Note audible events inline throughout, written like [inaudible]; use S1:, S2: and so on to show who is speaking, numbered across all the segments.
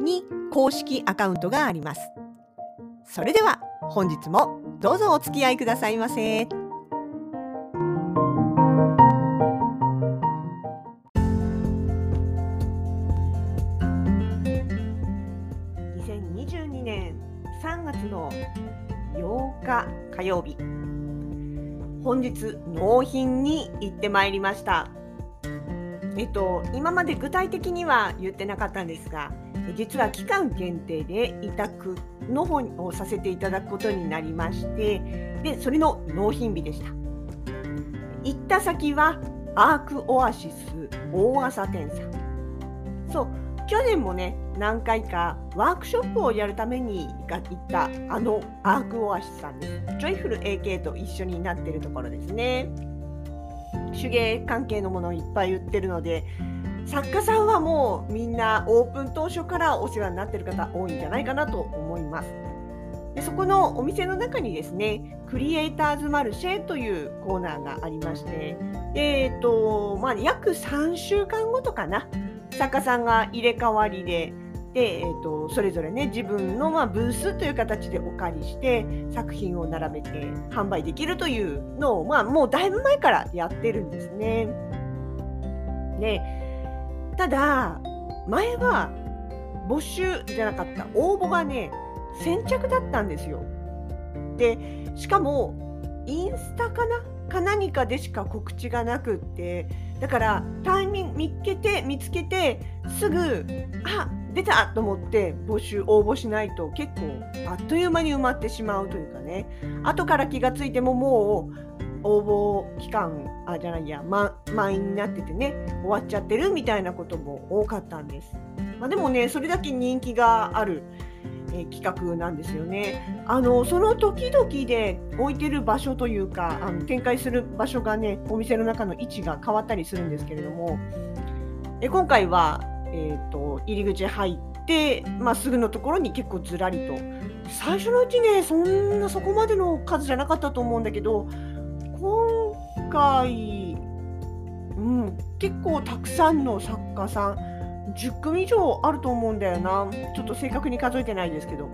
S1: に公式アカウントがあります。それでは本日もどうぞお付き合いくださいませ。2022年3月の8日火曜日本日納品に行ってまいりました。えっと今まで具体的には言ってなかったんですが実は期間限定で委託の方をさせていただくことになりましてでそれの納品日でした。行った先はアークオアシス大麻店さん。そう去年もね何回かワークショップをやるために行ったあのアークオアシスさんです。ジョイフル AK と一緒になってるところですね。手芸関係のものをいっぱい売ってるので作家さんはもうみんなオープン当初からお世話になってる方多いんじゃないかなと思います。でそこのお店の中にですね、クリエイターズマルシェというコーナーがありまして、えーとまあ、約3週間ごとかな、作家さんが入れ替わりで、でえーと、それぞれね自分の、まあ、ブースという形でお借りして作品を並べて販売できるというのを、まあ、もうだいぶ前からやってるんですね。でただ前は募集じゃなかった応募がね先着だったんですよ。でしかもインスタかな？か何かでしか告知がなくってだからタイミング見つけて見つけてすぐあ出たと思って募集応募しないと結構あっという間に埋まってしまうというかね後から気がついてももう応募期間あじゃないや、ま、満員になっててね終わっちゃってるみたいなことも多かったんです。まあ、でもねそれだけ人気がある、えー、企画なんですよね。あのその時々で置いてる場所というかあの展開する場所がねお店の中の位置が変わったりするんですけれども、え今回は、えーと、入り口入ってまあ、すぐのところに結構ずらりと。最初のうちねそんなそこまでの数じゃなかったと思うんだけど今回、うん、結構たくさんの作家さん10組以上あると思うんだよな。ちょっと正確に数えてないですけど、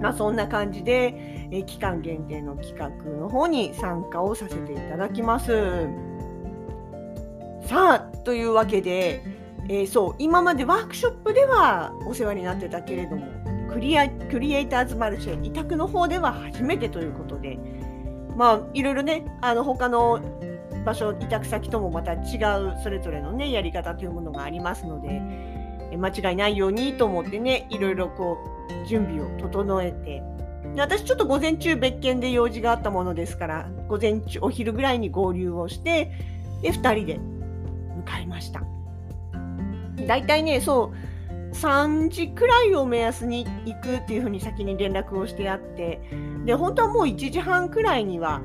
S1: まあ、そんな感じで、え期間限定の企画の方に参加をさせていただきます。さあというわけで、えー、そう今までワークショップではお世話になってたけれどもクリアクリエイターズマルシェ委託の方では初めてということでまあいろいろねあの他の場所委託先ともまた違うそれぞれのねやり方というものがありますので間違いないようにと思ってねいろいろこう準備を整えてで私ちょっと午前中別件で用事があったものですから午前中お昼ぐらいに合流をしてで2人で向かいました。だいたいねそう3時くらいを目安に行くっていうふうに先に連絡をしてあってで本当はもう1時半くらいには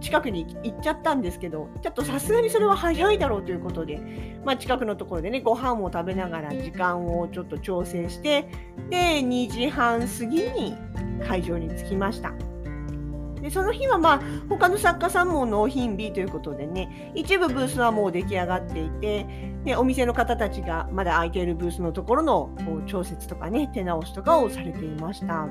S1: 近くに行っちゃったんですけどちょっとさすがにそれは早いだろうということで、まあ、近くのところでねご飯を食べながら時間をちょっと調整してで2時半過ぎに会場に着きました。でその日はまあ他の作家さんも納品日ということでね一部ブースはもう出来上がっていてでお店の方たちがまだ空いているブースのところの調節とかね手直しとかをされていました。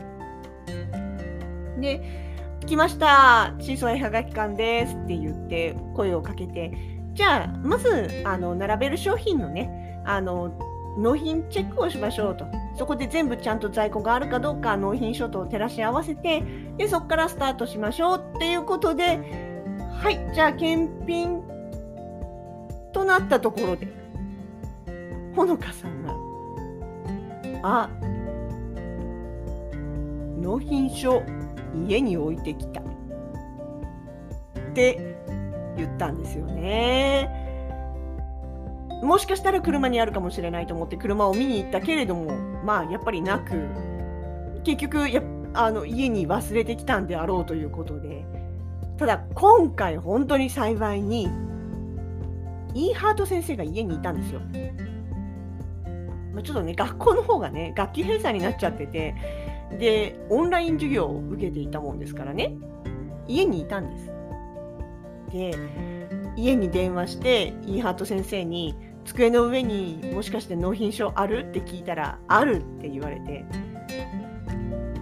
S1: で来ましたシーソー絵はがき館ですって言って声をかけてじゃあまずあの並べる商品のねあの納品チェックをしましょうと。そこで全部ちゃんと在庫があるかどうか納品書と照らし合わせて、でそこからスタートしましょうっていうことで、はい、じゃあ検品となったところで、ほのかさんが、あ、納品書家に置いてきたって言ったんですよね。もしかしたら車にあるかもしれないと思って車を見に行ったけれどもまあやっぱりなく結局やあの家に忘れてきたんであろうということでただ今回本当に幸いにイーハート先生が家にいたんですよ。まあ、ちょっとね学校の方がね学級閉鎖になっちゃっててでオンライン授業を受けていたもんですからね家にいたんです。で家に電話してイーハート先生に机の上にもしかして納品書ある？って聞いたらあるって言われて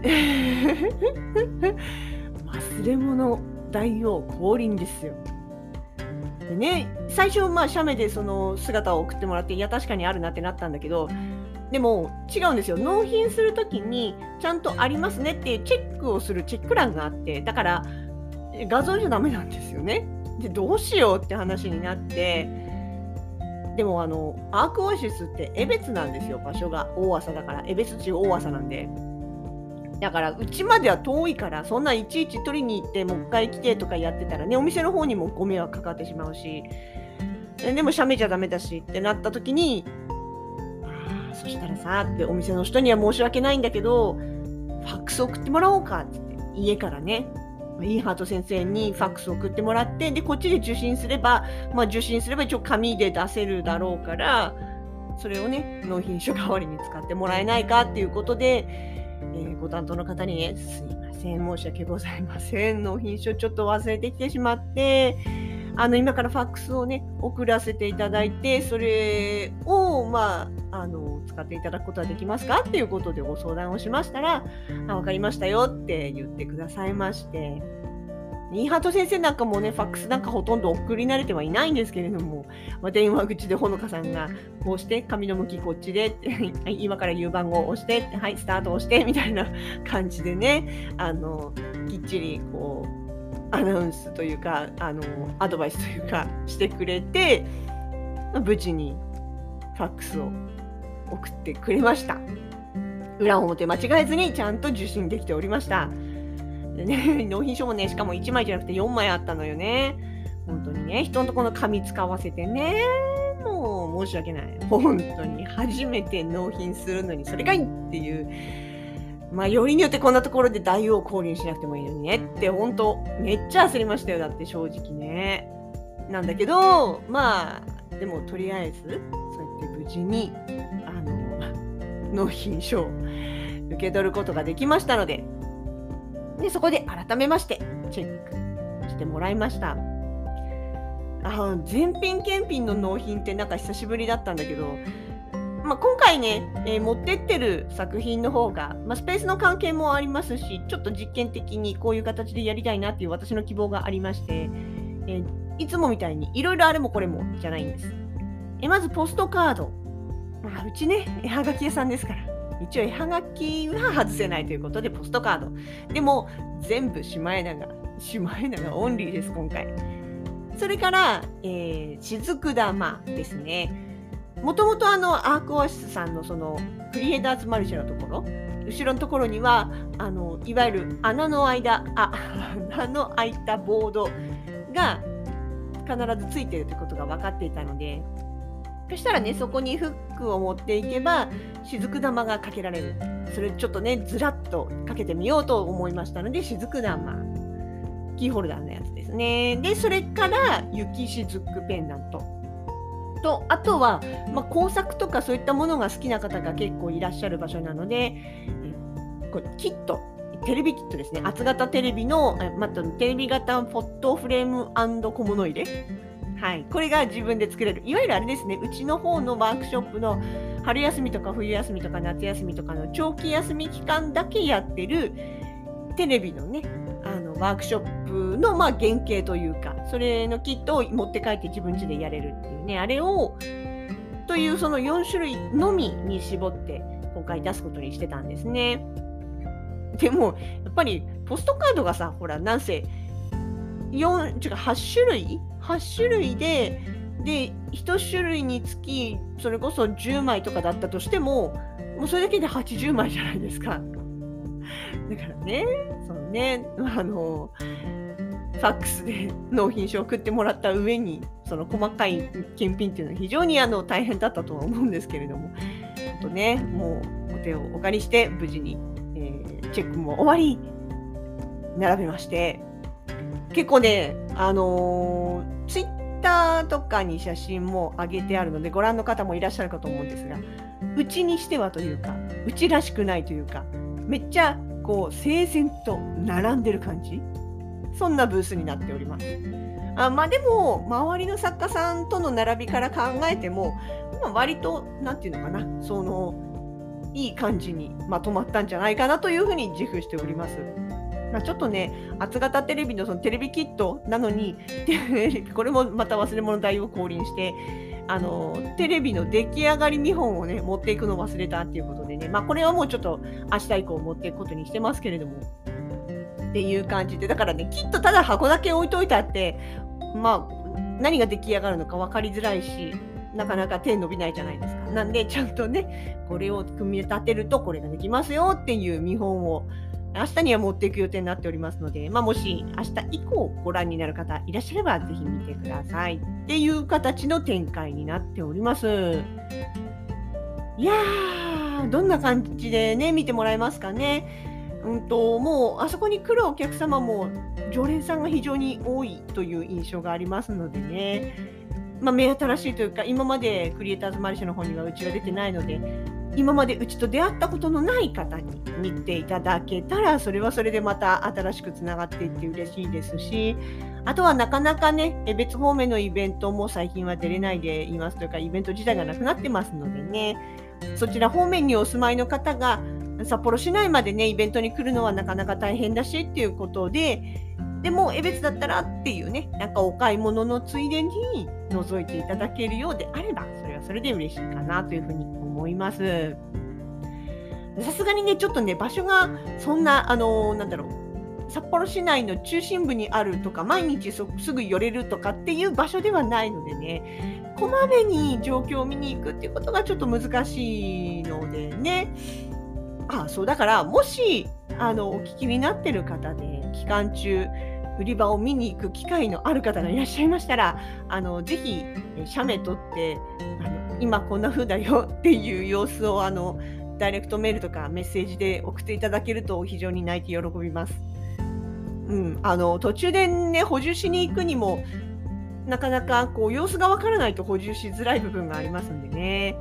S1: [laughs] 忘れ物大王降臨ですよ。でね最初まあ写メでその姿を送ってもらっていや確かにあるなってなったんだけどでも違うんですよ納品する時にちゃんとありますねっていうチェックをするチェック欄があってだから画像じゃダメなんですよね。でどうしようって話になってでもあのアークオアシスって江別なんですよ場所が。大朝だから。江別地大朝なんで。だからうちまでは遠いからそんないちいち取りに行ってもう一回来てとかやってたらねお店の方にもご迷惑かかってしまうし。でもしゃべちゃダメだしってなった時にそしたらさってお店の人には申し訳ないんだけどファックス送ってもらおうかって。家からね。イーハート先生にファックス送ってもらってでこっちで受信すれば、まあ、受信すれば一応紙で出せるだろうからそれをね納品書代わりに使ってもらえないかっていうことで、えー、ご担当の方にねすいません申し訳ございません納品書ちょっと忘れてきてしまってあの今からファックスをね送らせていただいてそれをまああの使っていただくことはできますか？っていうことでご相談をしましたらあ分かりましたよって言ってくださいまして。イーハート先生なんかもね、ファックスなんかほとんど送り慣れてはいないんですけれども、まあ、電話口でほのかさんが、こうして、紙の向きこっちで、[laughs] 今から言う番号を押して、はい、スタート押して、みたいな感じでね、あの、きっちり、こう、アナウンスというか、あの、アドバイスというか、してくれて、無事にファックスを送ってくれました。裏表間違えずにちゃんと受信できておりました。でね、[laughs] 納品書もね、しかも1枚じゃなくて4枚あったのよね。本当にね、人のところの紙使わせてね、もう申し訳ない。本当に初めて納品するのにそれがいいっていう。まあ、よりによってこんなところで大王降臨しなくてもいいのにねって、本当めっちゃ焦りましたよ。だって正直ね。なんだけど、まあ、でもとりあえず、そうやって無事に、あの、納品書を受け取ることができましたので、でそこで改めましてチェックしてもらいました。あ全品検品の納品ってなんか久しぶりだったんだけど、まあ、今回ね、えー、持ってってる作品の方が、まあ、スペースの関係もありますしちょっと実験的にこういう形でやりたいなっていう私の希望がありまして、えー、いつもみたいにいろいろあれもこれもじゃないんです。えまずポストカード。まあ、うちね、絵はがき屋さんですから。一応絵はがきは外せないということでポストカード。でも全部シマエナガ、シマエナガオンリーです、今回。それから、えー、雫玉ですね。もともとあのアークオアシスさんのそのクリエイターズマルシェのところ、後ろのところにはあのいわゆる穴の間、あ [laughs] 穴の開いたボードが必ずついてるということが分かっていたので、そしたらね、そこにフックを持っていけば、雫玉がかけられる。それちょっとね、ずらっとかけてみようと思いましたので、雫玉。キーホルダーのやつですね。で、それから、雪雫ペンダント。と、あとは、まあ、工作とかそういったものが好きな方が結構いらっしゃる場所なので、これキット、テレビキットですね。厚型テレビの、またテレビ型フォトフレーム小物入れ。はい、これが自分で作れる。いわゆるあれですね、うちの方のワークショップの春休みとか冬休みとか夏休みとかの長期休み期間だけやってるテレビのね、ワークショップのまあ原型というか、それのキットを持って帰って自分家でやれるっていうね、あれを、というその4種類のみに絞って今回出すことにしてたんですね。でも、やっぱりポストカードがさ、ほら、なんせ4、違う、8種類 ?8 種類で、で、1種類につき、それこそ10枚とかだったとしても、もうそれだけで80枚じゃないですか。[laughs] だからね、そのね、あの、ファックスで [laughs] 納品書を送ってもらった上にその細かい検品っていうのは非常にあの大変だったとは思うんですけれどもとねもうお手をお借りして無事に、えー、チェックも終わり並べまして結構ねあのー、ツイッターとかに写真も上げてあるのでご覧の方もいらっしゃるかと思うんですがうちにしてはというかうちらしくないというかめっちゃこう整然と並んでる感じそんなブースになっております。あまあでも周りの作家さんとの並びから考えても、まあ、割と何て言うのかなそのいい感じにまとまったんじゃないかなというふうに自負しております。まあ、ちょっとね厚型テレビのそのテレビキットなのに [laughs] これもまた忘れ物代を降臨してあのテレビの出来上がり見本をね持っていくの忘れたっていうことでねまあこれはもうちょっと明日以降持っていくことにしてますけれどもっていう感じでだからねきっとただ箱だけ置いといたってまあ何が出来上がるのか分かりづらいしなかなか手伸びないじゃないですか。なんでちゃんとねこれを組み立てるとこれができますよっていう見本を明日には持っていく予定になっておりますので、まあ、もし明日以降ご覧になる方いらっしゃればぜひ見てくださいっていう形の展開になっております。いやー、どんな感じでね、見てもらえますかね。うんと、もうあそこに来るお客様も常連さんが非常に多いという印象がありますのでね、まあ、目新しいというか、今までクリエイターズマルシェの方にはうちは出てないので、今までうちと出会ったことのない方に見ていただけたら、それはそれでまた新しくつながっていって嬉しいですし、あとはなかなかね、別方面のイベントも最近は出れないでいますというか、イベント自体がなくなってますのでね、そちら方面にお住まいの方が、札幌市内までね、イベントに来るのはなかなか大変だしっていうことで、でも、江別だったらっていうね、なんかお買い物のついでに覗いていただけるようであれば、それはそれで嬉しいかなというふうに思います。さすがにね、ちょっとね、場所がそんな、あのー、なんだろう、札幌市内の中心部にあるとか、毎日すぐ寄れるとかっていう場所ではないのでね、こまめに状況を見に行くっていうことがちょっと難しいのでね、あそうだからもしあのお聞きになってる方で期間中売り場を見に行く機会のある方がいらっしゃいましたらあのぜひ写メ撮ってあの今こんな風だよっていう様子をあのダイレクトメールとかメッセージで送っていただけると非常に泣いて喜びます。うん、あの途中でね補充しに行くにもなかなかこう様子がわからないと補充しづらい部分がありますんでね。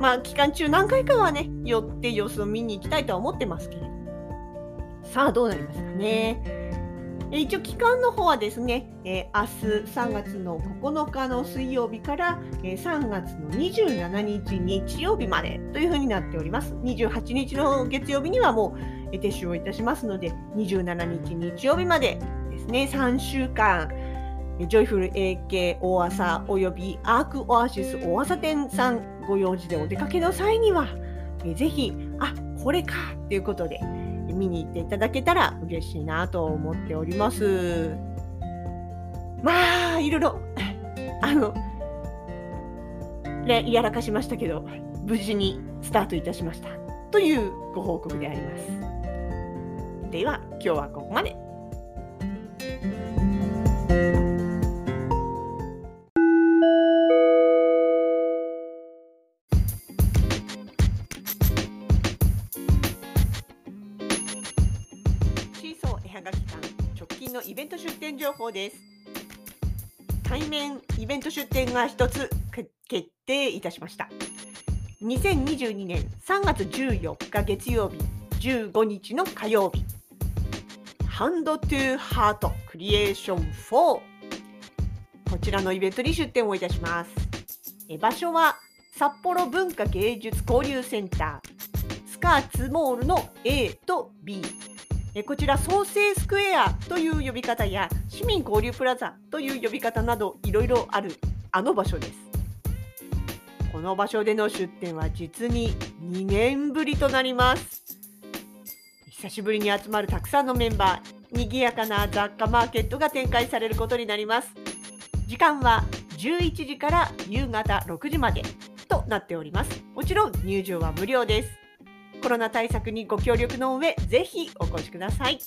S1: まあ、期間中何回かはね、寄って様子を見に行きたいとは思ってますけれど。さあ、どうなりますかね。一応期間の方はですね、えー、明日3月の9日の水曜日から、え、3月の27日日曜日までというふうになっております。28日の月曜日にはもう撤収をいたしますので、27日日曜日までですね、3週間、ジョイフル AK 大朝およびアークオアシス大朝店さんご用事でお出かけの際には、えぜひ、あこれかということで見に行っていただけたら嬉しいなと思っております。まあ、いろいろ、[laughs] あの、ね、やらかしましたけど、無事にスタートいたしました。というご報告であります。では、今日はここまで。です。対面イベント出店が一つ決定いたしました。2022年3月14日月曜日、15日の火曜日、ハンドトゥーハートクリエーション4こちらのイベントに出展をいたします。え場所は札幌文化芸術交流センタースカーツモールの A と B こちら創生スクエアという呼び方や市民交流プラザという呼び方などいろいろあるあの場所です。この場所での出店は実に2年ぶりとなります。久しぶりに集まるたくさんのメンバー賑やかな雑貨マーケットが展開されることになります。時間は11時から夕方6時までとなっております。もちろん入場は無料です。コロナ対策にご協力の上、ぜひお越しください。